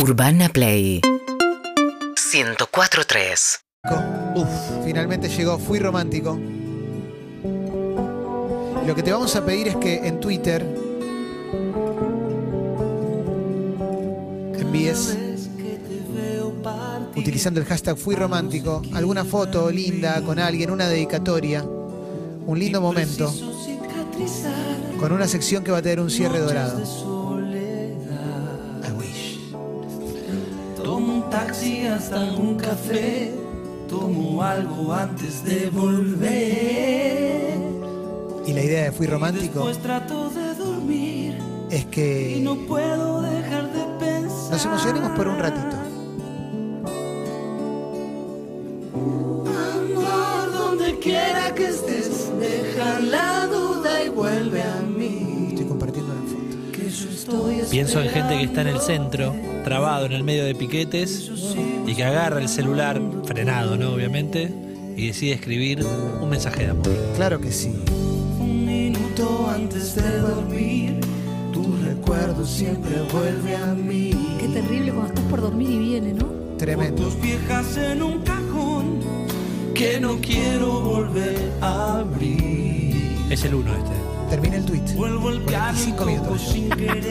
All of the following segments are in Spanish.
Urbana Play 104.3 Uf, finalmente llegó, fui romántico. Lo que te vamos a pedir es que en Twitter envíes, utilizando el hashtag fui romántico, alguna foto linda con alguien, una dedicatoria, un lindo momento, con una sección que va a tener un cierre dorado. Taxi hasta un café, tomo algo antes de volver. Y la idea de fui romántico trato de dormir es y que no puedo dejar de pensar. nos emocionemos por un ratito. Amor, donde quiera que estés, deja Pienso en gente que está en el centro, trabado en el medio de piquetes, y que agarra el celular, frenado, ¿no? Obviamente, y decide escribir un mensaje de amor. Claro que sí. Un minuto antes de dormir, tu recuerdo siempre vuelve a mí. Qué terrible cuando estás por dormir y viene, ¿no? Tremendo. Fotos viejas en un cajón que no quiero volver a abrir. Es el uno este. Termina el tweet. Vuelvo el 45 piano minutos.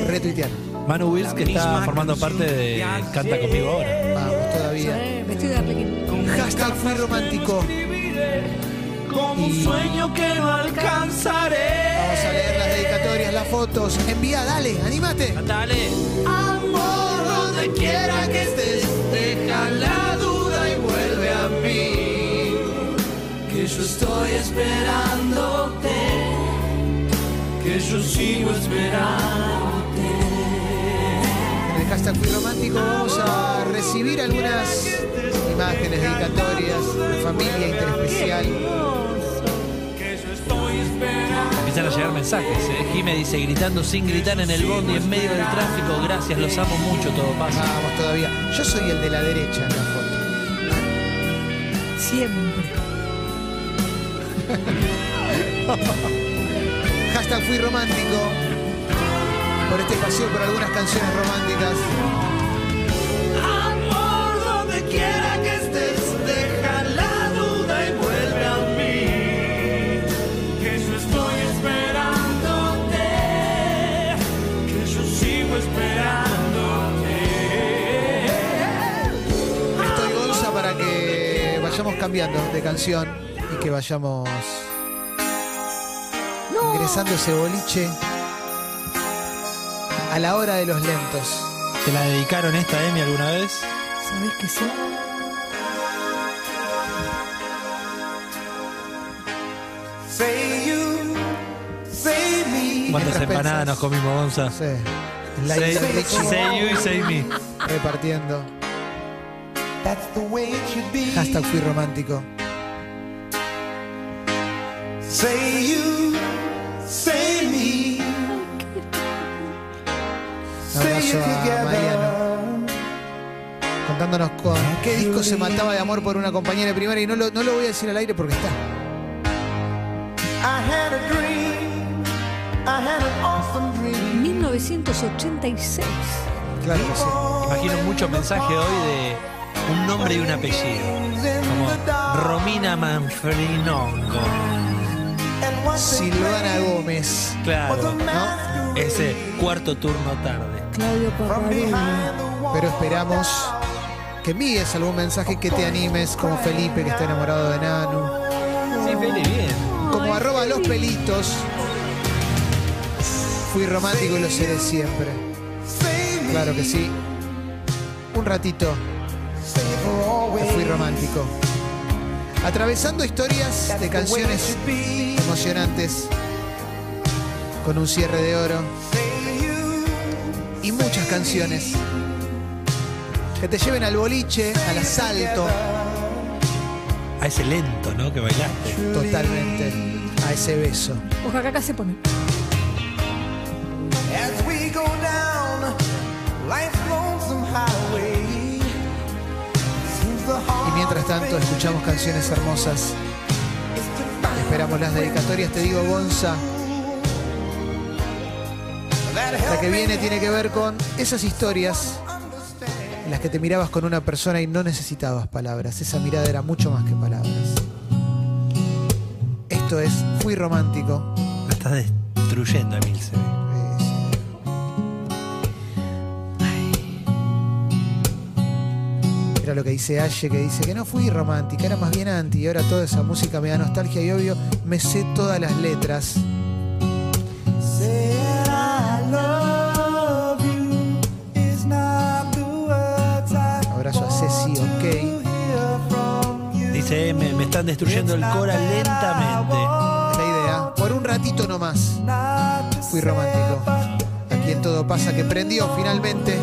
Retuitear. Manu Wills, que está formando parte de Canta conmigo ahora. Vamos todavía. Vestido de arlequín. Hashtag fui romántico. Como un sueño que no alcanzaré. Vamos a leer las dedicatorias, las fotos. Envía, dale, animate. Dale. Amor, donde quiera que estés, deja la duda y vuelve a mí. Que yo estoy esperándote, que yo sigo esperándote. En el hashtag fui romántico vamos a recibir algunas imágenes dedicatorias de familia interespecial. Que yo estoy esperando. Empiezan a llegar mensajes. ¿eh? Jime dice, gritando sin gritar en el bondi en medio del tráfico. Gracias, los amo mucho, todo pasa. Vamos todavía. Yo soy el de la derecha en la foto. Siempre. Hashtag fui romántico. Por este paseo por algunas canciones románticas. Amor, donde quiera que estés, deja la duda y vuelve a mí. Que yo estoy esperándote, que yo sigo esperándote. Estoy Gonza para que vayamos cambiando de canción y que vayamos ingresando ese boliche a la hora de los lentos. ¿Te la dedicaron esta, Emi, alguna vez? ¿Sabés que sí? Say you, say me. ¿Cuántas empanadas nos comimos, Gonza? Sí. Say, say you y say me. repartiendo. That's the way it should be. Hashtag fui romántico. Say you, A Mariano. Contándonos con qué disco se mataba de amor por una compañera de primaria y no lo, no lo voy a decir al aire porque está. I had a dream. I had an awesome dream. 1986. Claro que sí. Imagino mucho mensaje hoy de un nombre y un apellido. Como Romina Manfrinongo. Silvana Gómez. Claro, ¿no? Ese cuarto turno tarde. Claudio Parralelli. Pero esperamos que envíes algún mensaje que te animes, como Felipe que está enamorado de Nanu. Sí, Feli, bien. Como arroba los pelitos. Fui romántico y lo seré siempre. Claro que sí. Un ratito. Fui romántico. Atravesando historias de canciones emocionantes. Con un cierre de oro. Y muchas canciones. Que te lleven al boliche, al asalto. A ese lento, ¿no? Que bailaste. Totalmente. A ese beso. Oaxaca acá se pone. Y mientras tanto escuchamos canciones hermosas. Esperamos las dedicatorias, te digo Gonza. La que viene tiene que ver con esas historias en las que te mirabas con una persona y no necesitabas palabras. Esa mirada era mucho más que palabras. Esto es Fui Romántico. La estás destruyendo, Emilce. Eh, sí. Era lo que dice Aye, que dice que no fui romántica, era más bien anti. Y ahora toda esa música me da nostalgia y obvio me sé todas las letras. Están destruyendo el Cora lentamente. Es la idea. Por un ratito nomás. Fui romántico. Aquí en todo pasa que prendió finalmente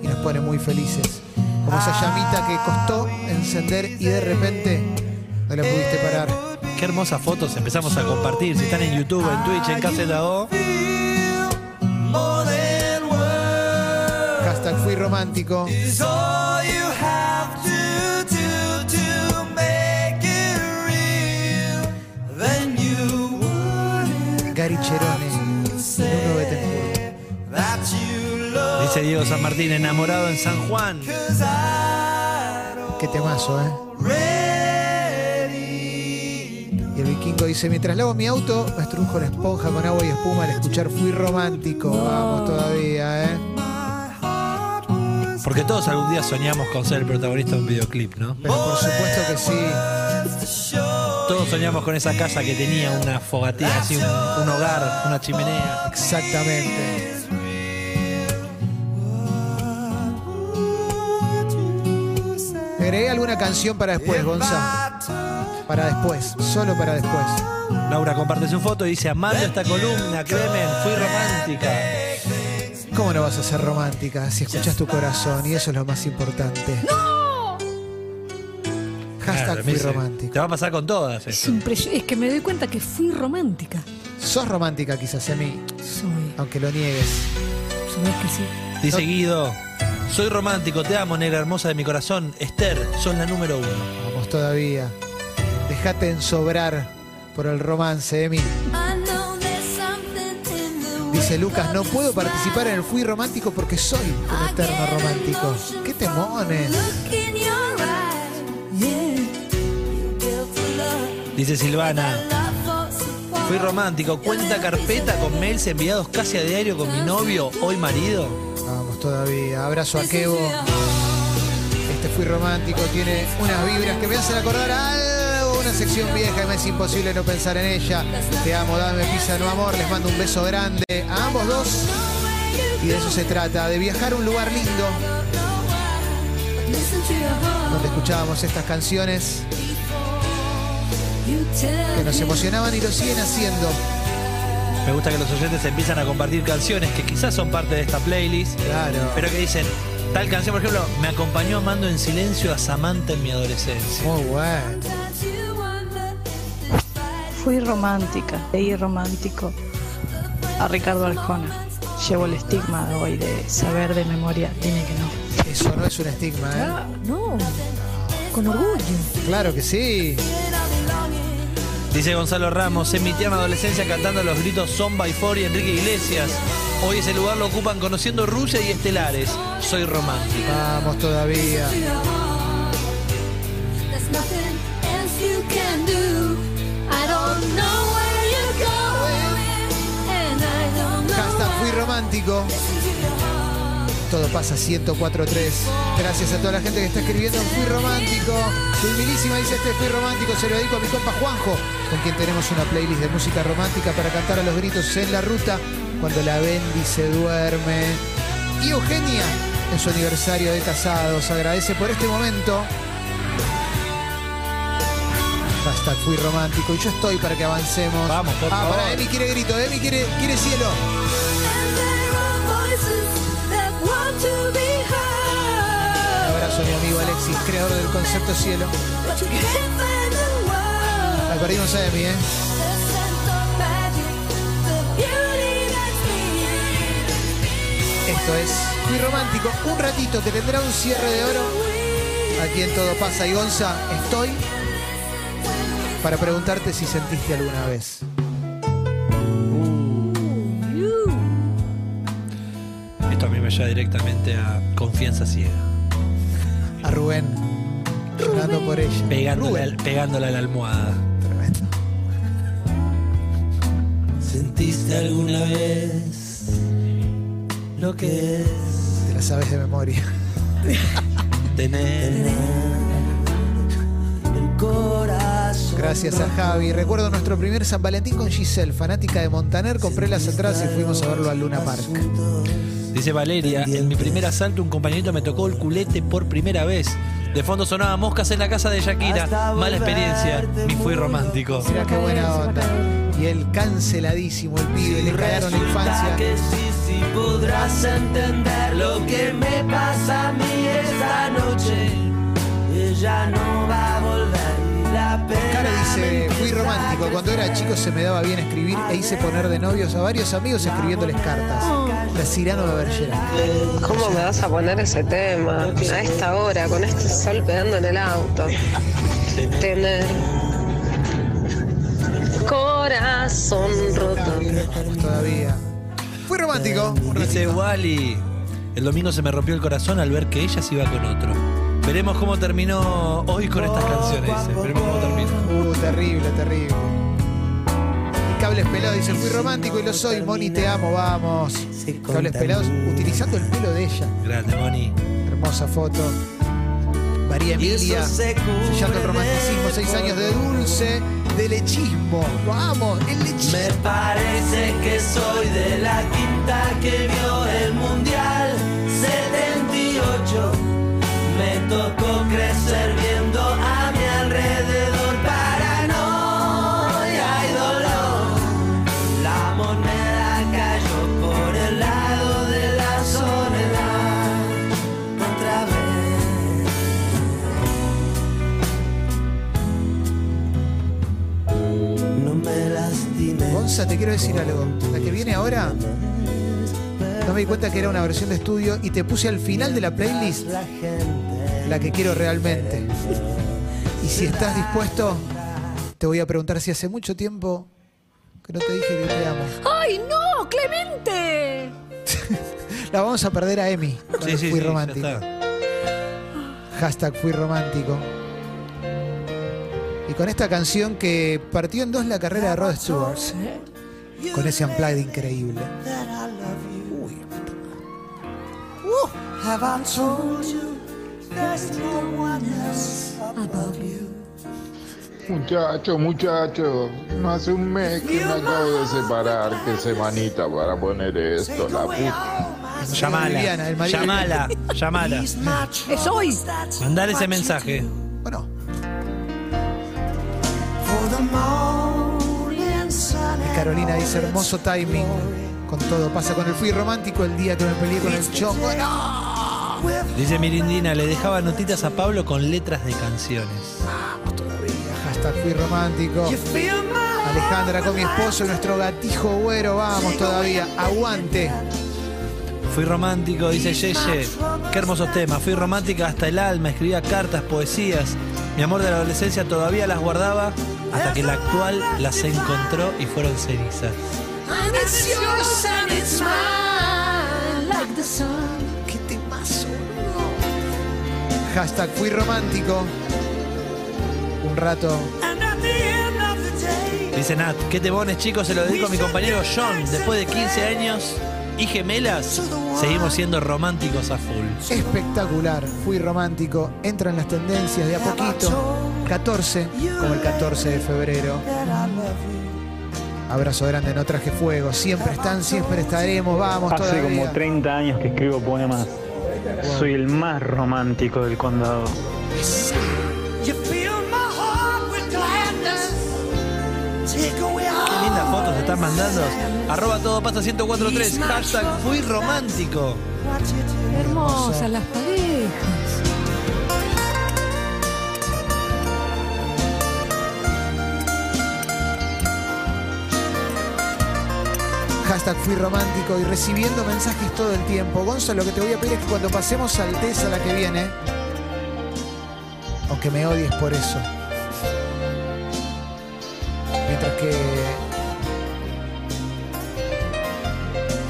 y nos pone muy felices. Como esa llamita que costó encender y de repente no la pudiste parar. Qué hermosas fotos empezamos a compartir. Si están en YouTube, en Twitch, en Caseta O. Hashtag fui romántico. Gary Cherone. Nuno Bettencourt. Dice Diego San Martín, enamorado en San Juan. Qué temazo, ¿eh? Y el vikingo dice, mientras lavo mi auto, me estrujo la esponja con agua y espuma al escuchar Fui Romántico. Vamos todavía, ¿eh? Porque todos algún día soñamos con ser el protagonista de un videoclip, ¿no? Pero por supuesto que sí. Todos soñamos con esa casa que tenía una fogatilla, así un, un hogar, una chimenea. Exactamente. ¿Me agregué alguna canción para después, Gonza? Para después, solo para después. Laura comparte su foto y dice, amando esta columna, Clemen, fui romántica. ¿Cómo no vas a ser romántica si escuchas tu corazón? Y eso es lo más importante. Hashtag fui Emilce, romántico. Te va a pasar con todas. Es, esto. impresio- es que me doy cuenta que fui romántica. Sos romántica quizás a mí, Soy. aunque lo niegues. Sabés que sí. Dice Guido, soy romántico, te amo, negra hermosa de mi corazón. Esther, son la número uno. Vamos todavía. Dejate ensobrar por el romance, Emi. Dice Lucas, no puedo participar en el Fui Romántico porque soy un eterno romántico. ¡Qué temones! Dice Silvana, fui romántico, cuenta carpeta con mails enviados casi a diario con mi novio, hoy marido. Vamos todavía. Abrazo a Kevo. Este Fui Romántico tiene unas vibras que me hacen acordar algo, una sección vieja y me es imposible no pensar en ella. Te amo, dame pizza, no amor. Les mando un beso grande a ambos dos. Y de eso se trata, de viajar a un lugar lindo donde escuchábamos estas canciones que nos emocionaban y lo siguen haciendo. Me gusta que los oyentes empiezan a compartir canciones que quizás son parte de esta playlist, Claro. pero que dicen, tal canción, por ejemplo, me acompañó amando en silencio a Samantha en mi adolescencia. Muy bueno. Fui romántica, leí romántico a Ricardo Arjona. Llevo el estigma hoy de saber de memoria, dime que no. Eso no es un estigma, ¿eh? Ah, no. Con orgullo. Claro que sí. Dice Gonzalo Ramos, en mi tierna adolescencia cantando los gritos Four y Enrique Iglesias. Hoy ese lugar lo ocupan conociendo Rusia y Estelares. Soy romántico. Vamos todavía. Hashtag fui romántico. Todo pasa 104.3. Gracias a toda la gente que está escribiendo en Fui Romántico. Milísima dice este Fui Romántico. Se lo dedico a mi compa Juanjo, con quien tenemos una playlist de música romántica para cantar a los gritos en la ruta cuando la Bendy se duerme. Y Eugenia, en su aniversario de casados, agradece por este momento. Hashtag fui romántico y yo estoy para que avancemos. Vamos, por ah, favor. para Emi quiere grito, Emi quiere, quiere cielo. Mi amigo Alexis, creador del concepto cielo. La perdimos a Emi, ¿eh? Esto es Fui Romántico, un ratito que tendrá un cierre de oro. Aquí en Todo Pasa y Gonza, estoy para preguntarte si sentiste alguna vez. Esto a mí me lleva directamente a confianza ciega. A Rubén. Llorando por ella. Pegándole, Rubén. al- pegándole a la almohada. Tremendo. ¿Sentiste alguna vez lo que es Te la sabes de memoria. Tener. el corazón? Gracias a Javi. Recuerdo nuestro primer San Valentín con Giselle, fanática de Montaner. Compré las entradas y fuimos a verlo al Luna Park. Dice Valeria, en mi primer asalto un compañerito me tocó el culete por primera vez. De fondo sonaba moscas en la casa de Shakira. Mala experiencia, ni fui romántico. Mira qué buena onda. Y él canceladísimo, el pibe, le cagaron la infancia. que sí, sí podrás entender lo que me pasa a mí esta noche. Ella no va a volver Cara dice, fui romántico. Cuando era chico se me daba bien escribir e hice poner de novios a varios amigos escribiéndoles cartas. La Cirano de Bergerac. ¿Cómo me vas a poner ese tema a esta hora, con este sol pegando en el auto? Tener corazón roto. Todavía. Fui romántico. Dice. Wally, el domingo se me rompió el corazón al ver que ella se iba con otro. Veremos cómo terminó hoy con estas canciones, dice. Veremos cómo terminó. Uh, terrible, terrible. Cables Pelados dice, fui romántico y lo soy. Moni, te amo, vamos. Cables Pelados utilizando el pelo de ella. Grande, Moni. Hermosa foto. María Emilia, sellando el romanticismo, seis años de dulce, de lechismo. Vamos, el lechismo. Me parece que soy de la quinta que vio el Mundial 78. Tocó crecer viendo a mi alrededor paranoia y dolor. La moneda cayó por el lado de la soledad. Otra vez. No me lastimes. Gonza, te quiero decir algo. La que viene ahora, no me di cuenta que era una versión de estudio y te puse al final de la playlist La que quiero realmente. Y si estás dispuesto, te voy a preguntar si hace mucho tiempo que no te dije que te amo. ¡Ay, no! ¡Clemente! La vamos a perder a Emi. Sí, sí, fui sí, romántico. Hashtag fui romántico. Y con esta canción que partió en dos la carrera de Rod Stewart. Con ese unplugged increíble. that I Muchacho, muchacho, no hace un mes que me acabo de separar. Qué semanita para poner esto, la puta. Llamala, llamala, llamala. ¡Es hoy! Mandar ese mensaje. Bueno, Carolina dice hermoso timing. Con todo pasa con el fui romántico el día que me peleé con el chongo. ¡No! Dice Mirindina, le dejaba notitas a Pablo con letras de canciones. Vamos todavía. Hashtag fui romántico. Alejandra con mi esposo y nuestro gatijo güero. Vamos todavía. Aguante. Fui romántico, dice Yeye. Qué hermosos temas. Fui romántica hasta el alma, escribía cartas, poesías. Mi amor de la adolescencia todavía las guardaba hasta que la actual las encontró y fueron cenizas. Hashtag fui romántico. Un rato. Dice Nat, qué temones chicos, se lo dedico a mi compañero John. Después de 15 años y gemelas, seguimos siendo románticos a full. Espectacular. Fui romántico. Entra en las tendencias de a poquito. 14, como el 14 de febrero. Abrazo grande, no traje fuego. Siempre están, siempre estaremos. Vamos Hace como todavía. 30 años que escribo poemas. Soy el más romántico del condado. Qué lindas fotos se están mandando. Arroba todo pasa 1043. Hashtag fui romántico. Hermosas las hashtag fui romántico y recibiendo mensajes todo el tiempo. Gonzalo, lo que te voy a pedir es que cuando pasemos al a la que viene, aunque me odies por eso, mientras que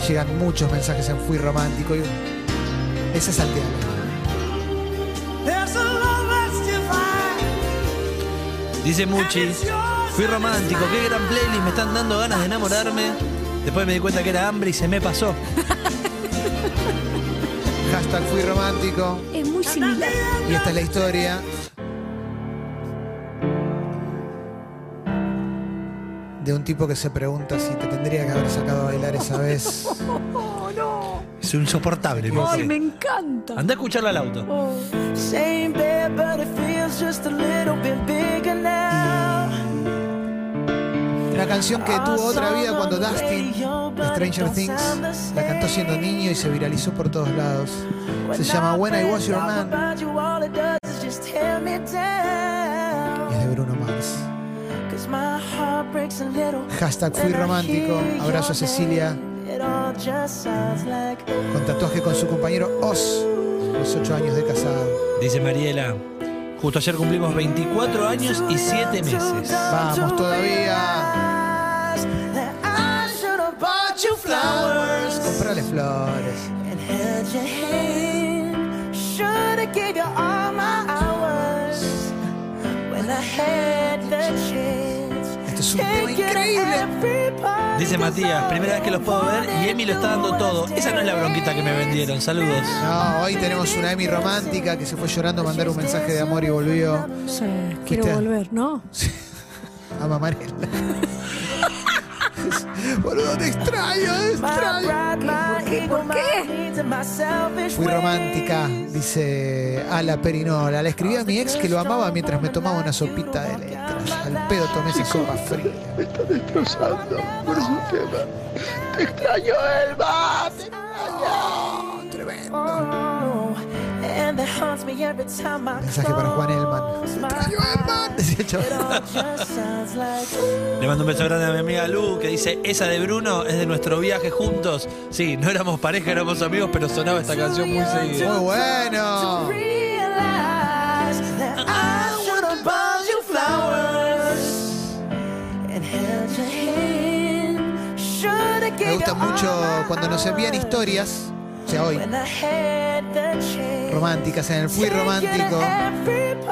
llegan muchos mensajes en fui romántico y ese es Santiago. Dice Muchi, fui romántico, qué gran playlist, me están dando ganas de enamorarme. Después me di cuenta que era hambre y se me pasó. Hashtag fui romántico. Es muy similar. Y esta es la historia. De un tipo que se pregunta si te tendría que haber sacado a bailar esa vez. Oh, no. Es insoportable. me Ay, me encanta. Anda a escucharlo al auto. Oh. Canción que tuvo otra vida cuando Dustin de Stranger Things la cantó siendo niño y se viralizó por todos lados. Se llama When I Was Your Man y es de Bruno Mars. Hashtag fui romántico. Abrazo a Cecilia con tatuaje con su compañero Oz. Los ocho años de casado. Dice Mariela, justo ayer cumplimos 24 años y 7 meses. Vamos todavía. Flores. Esto es un tema increíble. Dice Matías, primera vez que los puedo ver y Emi lo está dando todo. Esa no es la bronquita que me vendieron. Saludos. No, hoy tenemos una Emi romántica que se fue llorando a mandar un mensaje de amor y volvió. Sí, quiero ¿Viste? volver, ¿no? a Mamarela. Boludo, te extraño, te extraño. ¿Por qué? Fui romántica, dice Ala Perinola. Le escribí a mi ex que lo amaba mientras me tomaba una sopita de letras. Al pedo tomé esa sopa fría. Me está destrozando por su tema. Te extraño, Elba. Te extraño. Tremendo. Mensaje para Juan Elman. Te extraño, Elman. Le mando un beso grande a mi amiga Lu que dice, esa de Bruno es de nuestro viaje juntos. Sí, no éramos pareja, éramos amigos, pero sonaba esta canción muy seguida. Muy bueno. Me gusta mucho cuando nos envían historias, sea, hoy, románticas, en el Fui Romántico,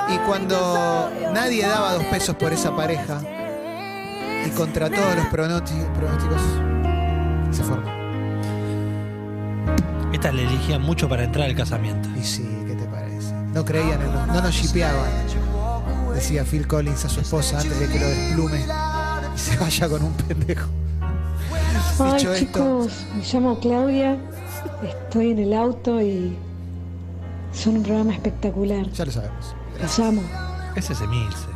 y cuando nadie daba dos pesos por esa pareja, y contra todos los pronósticos, se formó. Esta le elegían mucho para entrar al casamiento. Y sí, ¿qué te parece? No creían en no nos shipeaban. Decía Phil Collins a su esposa antes de que lo desplume y se vaya con un pendejo. Ay, Dicho esto, chicos, me llamo Claudia, estoy en el auto y son un programa espectacular. ya lo sabemos. Los amo. Ese es Emilce.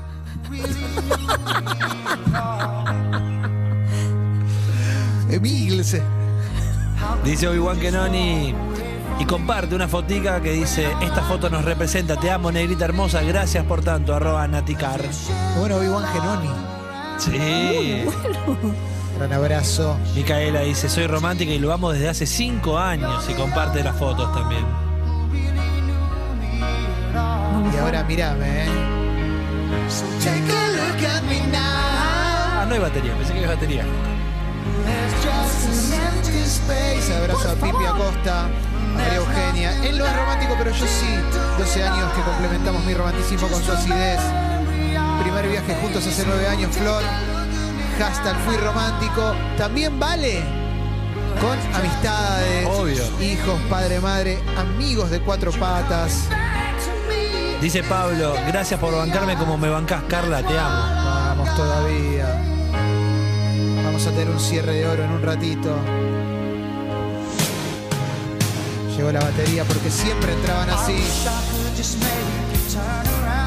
Emilce. Dice Obi-Wan Kenoni y comparte una fotica que dice, esta foto nos representa, te amo, negrita hermosa, gracias por tanto, arroba Naticar. Bueno, Obi-Wan Genoni. Sí. Gran abrazo. Micaela dice, soy romántica y lo amo desde hace cinco años y comparte las fotos también. Y ahora mirame, ¿eh? Ah, no hay batería, pensé que había batería. Abrazo a Pipi Acosta, a María Eugenia. Él no es romántico, pero yo sí. 12 años que complementamos mi romanticismo con su acidez. Primer viaje juntos hace 9 años, Flor. Hashtag fui romántico. También vale con amistades, Obvio. hijos, padre, madre, amigos de cuatro patas. Dice Pablo, gracias por bancarme como me bancás, Carla, te amo. Vamos todavía. Vamos a tener un cierre de oro en un ratito. Llegó la batería porque siempre entraban así.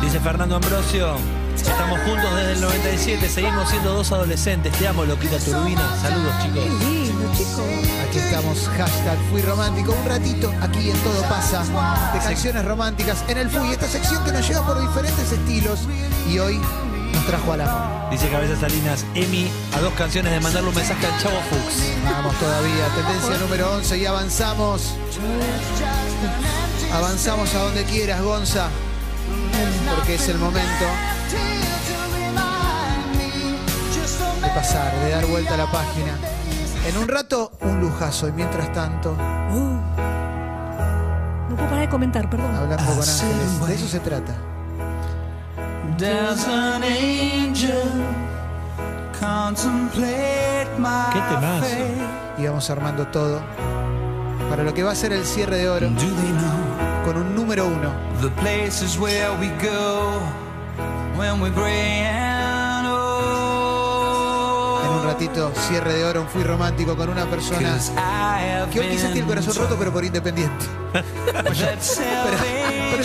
Dice Fernando Ambrosio, estamos juntos desde el 97, seguimos siendo dos adolescentes, te amo, loquita turbina. Saludos, chicos. Qué lindo, chicos. Aquí estamos, hashtag Fui Romántico. Un ratito aquí en Todo Pasa de canciones románticas en el Fui. Esta sección que nos lleva por diferentes estilos y hoy nos trajo al amor. Dice Cabeza Salinas, Emi, a dos canciones de mandarle un mensaje al Chavo Fuchs. Vamos todavía, tendencia número 11 y avanzamos. Avanzamos a donde quieras, Gonza. Porque es el momento pasar, de dar vuelta a la página. En un rato, un lujazo. Y mientras tanto, Uh. No puedo parar de comentar, perdón. hablando con ángeles. De eso se trata. An angel contemplate my Qué temazo. Y vamos armando todo para lo que va a ser el cierre de oro con un número uno. the places where we go when we're un ratito, cierre de oro, un fui romántico con una persona que hoy quizás tiene el corazón roto, pero por independiente. pero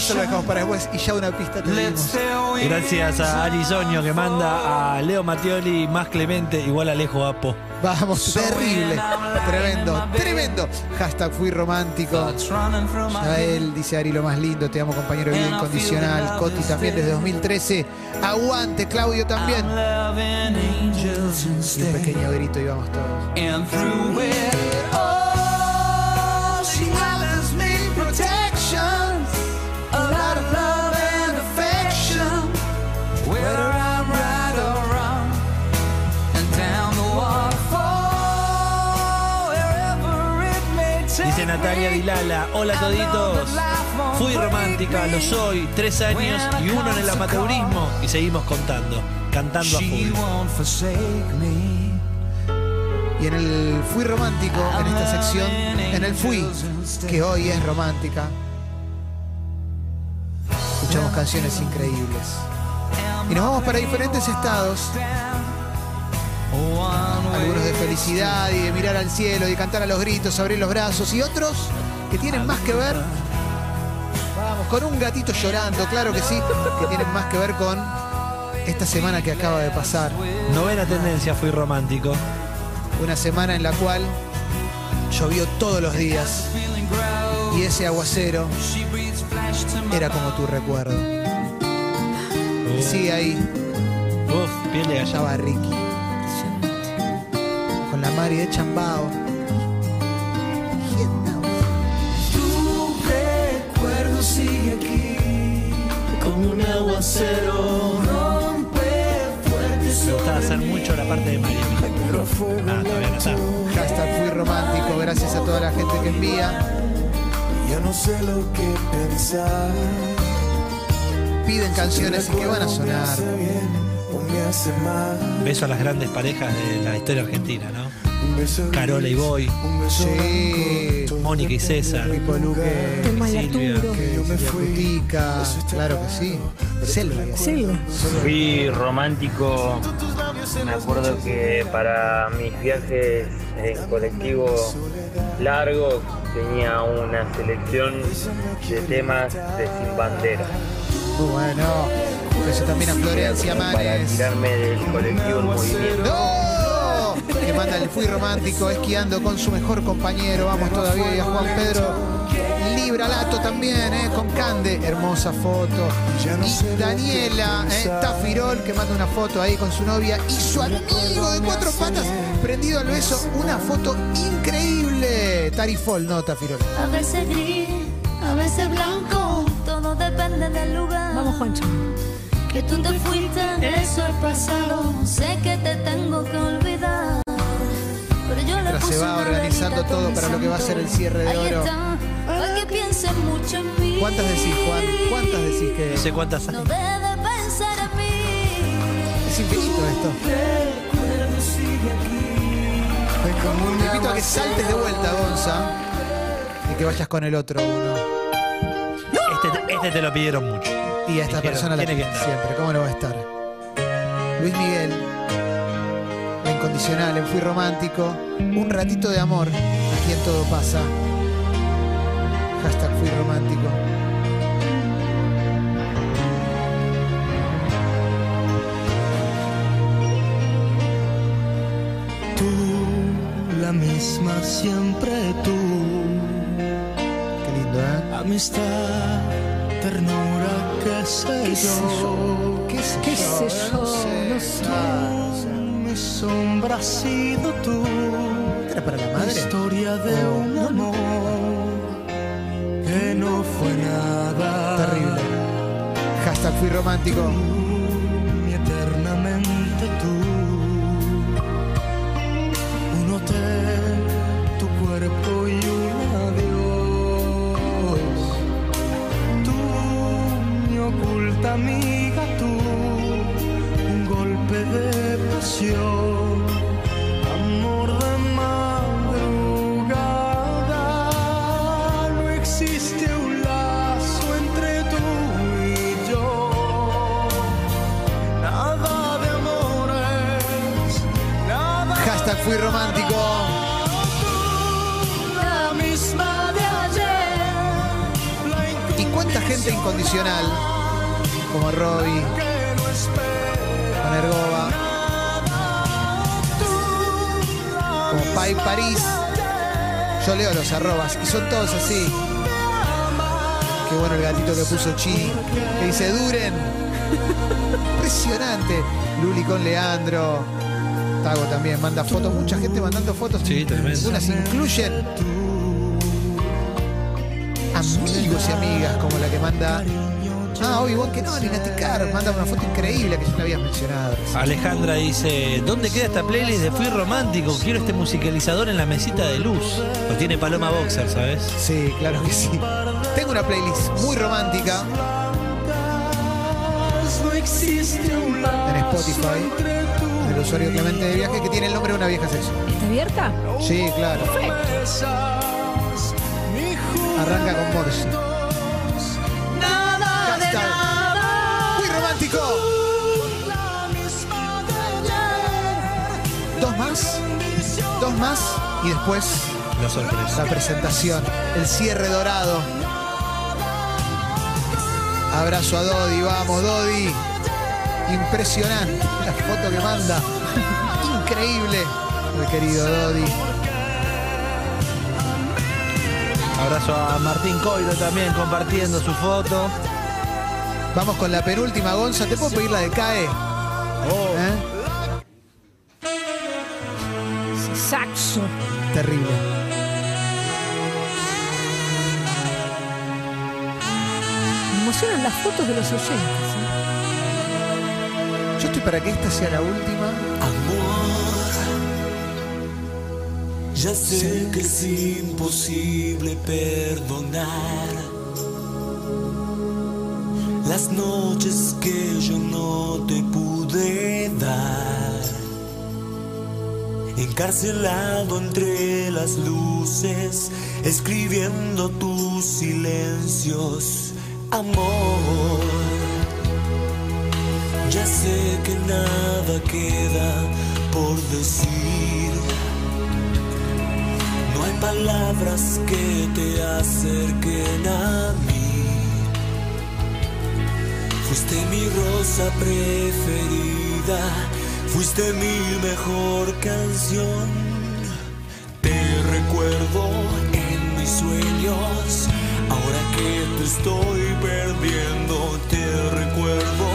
eso lo dejamos para después y ya una pista te Let's dimos. tell we Gracias a Ari Soño que manda a Leo Mattioli más Clemente igual a Alejo Apo. Vamos, terrible, tremendo, tremendo. Hashtag fui romántico. A él, dice Ari, lo más lindo, te amo compañero bien incondicional. Coti también desde 2013. Aguante, Claudio también. Y un pequeño grito y vamos todos. Natalia. Dilala, hola toditos. Fui romántica, lo soy, tres años y uno en el amateurismo y seguimos contando, cantando a full. Y en el Fui Romántico, en esta sección, en el Fui, que hoy es romántica, escuchamos canciones increíbles. Y nos vamos para diferentes estados, algunos de felicidad y de mirar al cielo y de cantar a los gritos, abrir los brazos, y otros que tienen más que ver, vamos, con un gatito llorando, claro que sí, que tienen más que ver con esta semana que acaba de pasar. Novena tendencia, fui romántico. Una semana en la cual llovió todos los días y ese aguacero era como tu recuerdo. Y sigue ahí, Uf, piel de va Ricky. Con la Mari de Chambao. Tu recuerdo sigue aquí como un aguacero rompe fuerte Me gustaba hacer mucho la parte de Mario. Ah, todavía no está. Hashtag fui romántico, gracias a toda la gente que envía. Ya no sé lo que pensar. Piden canciones y que van a sonar. Beso a las grandes parejas de la historia argentina, ¿no? Un beso de Carola y Boy, un beso Sí, Mónica y César. Pipo Luque, Telma y Silvia. Arturo. Cutica, claro que sí. Selva. Selva. Fui romántico. Me acuerdo que para mis viajes en colectivo largos tenía una selección de temas de Sin Bandera. Bueno. Un beso también a Florencia Para Manes. tirarme del colectivo en movimiento. ¡No! Que manda el fui romántico esquiando con su mejor compañero. Vamos todavía. Y a Juan Pedro Libralato también, ¿eh? con Cande. Hermosa foto. Y Daniela ¿eh? Tafirol que manda una foto ahí con su novia y su amigo de cuatro patas prendido al beso. Una foto increíble. Tarifol, no Tafirol. A veces gris, a veces blanco, todo depende del lugar. Vamos, Juancho. Que tú te fuiste, eso es pasado. Sé que te tengo que olvidar. Pero yo le Mientras se puse va organizando todo para lo que va a ser el cierre de oro. que pienses mucho en mí. ¿Cuántas decís, Juan? ¿Cuántas decís que No sé cuántas hay. No debes pensar en mí. es infinito esto? Te invito a que saltes de vuelta, Gonza, y que vayas con el otro uno. Este, este te lo pidieron mucho. Y a esta Dijeron, persona la tiene que estar. siempre, ¿cómo no va a estar? Luis Miguel, la incondicional, en Fui Romántico, un ratito de amor, aquí en todo pasa. Hashtag Fui Romántico. Tú, la misma siempre tú. Qué lindo, ¿eh? Amistad, ternura, qué sé ¿Qué yo? ¿Qué sé ¿Qué yo? sé yo? No sé. No no sé. Mi sombra has sido tú. ¿Era para la La madre? historia de un amor que no fue nada. Terrible. Hashtag Fui Romántico. Gente incondicional? Como Robbie, con Ergoba, como Pai París. Yo leo los arrobas y son todos así. Qué bueno el gatito que puso Chi, que dice Duren. Impresionante. Luli con Leandro. Tago también manda fotos, mucha gente mandando fotos. Sí. Algunas incluyen amigos y amigas, como la que manda. Ah, obi que no, Naticar, manda una foto increíble que ya la habías mencionado. Alejandra dice, ¿dónde queda esta playlist de Fui Romántico? Quiero este musicalizador en la mesita de luz. Lo tiene Paloma Boxer, ¿sabes? Sí, claro que sí. Tengo una playlist muy romántica no existe un lazo en Spotify del usuario Clemente de Viaje que tiene el nombre de una vieja sexo. ¿Está abierta? Sí, claro. ni Arranca con Morsi. nada de nada. Muy romántico. Dos más. Dos más. Y después La sorpresa. la presentación. El cierre dorado. Abrazo a Dodi, vamos Dodi. Impresionante la foto que manda. Increíble. El querido Dodi. Abrazo a Martín Coiro también compartiendo su foto. Vamos con la penúltima, Gonza. ¿Te puedo pedir la de CAE? ¿Eh? Ese saxo. Terrible. Me emocionan las fotos de los oyentes. ¿eh? Yo estoy para que esta sea la última. Ya sé que es imposible perdonar las noches que yo no te pude dar. Encarcelado entre las luces, escribiendo tus silencios, amor. Ya sé que nada queda por decir. Palabras que te acerquen a mí. Fuiste mi rosa preferida, fuiste mi mejor canción. Te recuerdo en mis sueños, ahora que te estoy perdiendo, te recuerdo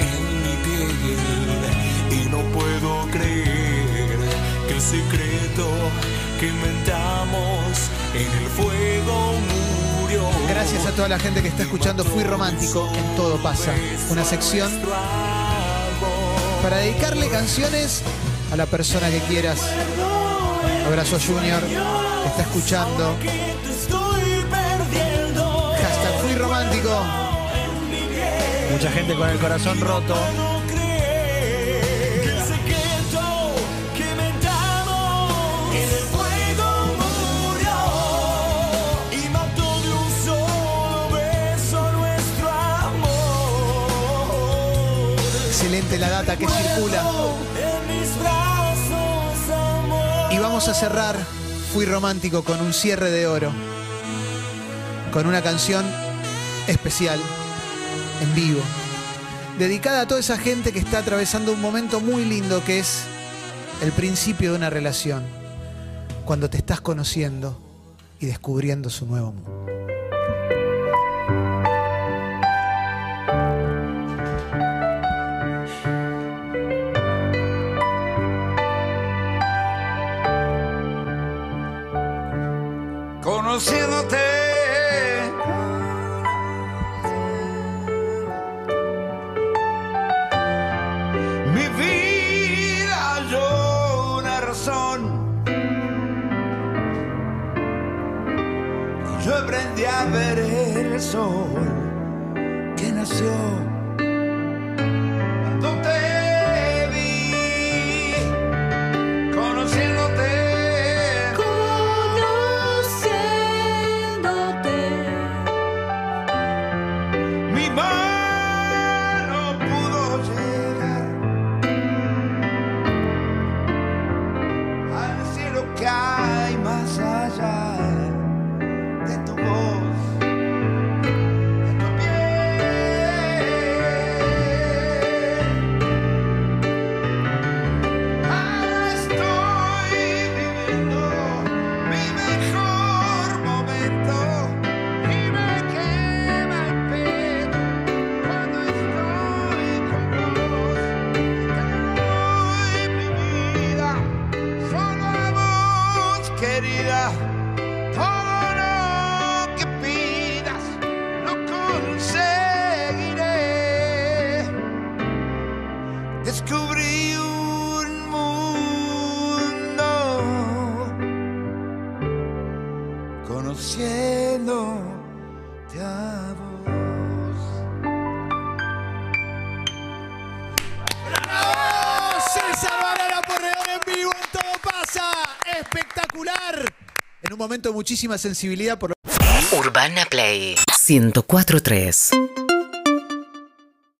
en mi piel y no puedo creer que el secreto que inventamos en el fuego murió. Gracias a toda la gente que está escuchando Fui Romántico en Todo Pasa. Una sección para dedicarle canciones a la persona que quieras. Abrazo Junior, que está escuchando. Hashtag Fui Romántico. Mucha gente con el corazón roto. La data que circula. Y vamos a cerrar Fui Romántico con un cierre de oro. Con una canción especial, en vivo. Dedicada a toda esa gente que está atravesando un momento muy lindo que es el principio de una relación. Cuando te estás conociendo y descubriendo su nuevo mundo. Conociéndote. Mi Urbana Play 1043.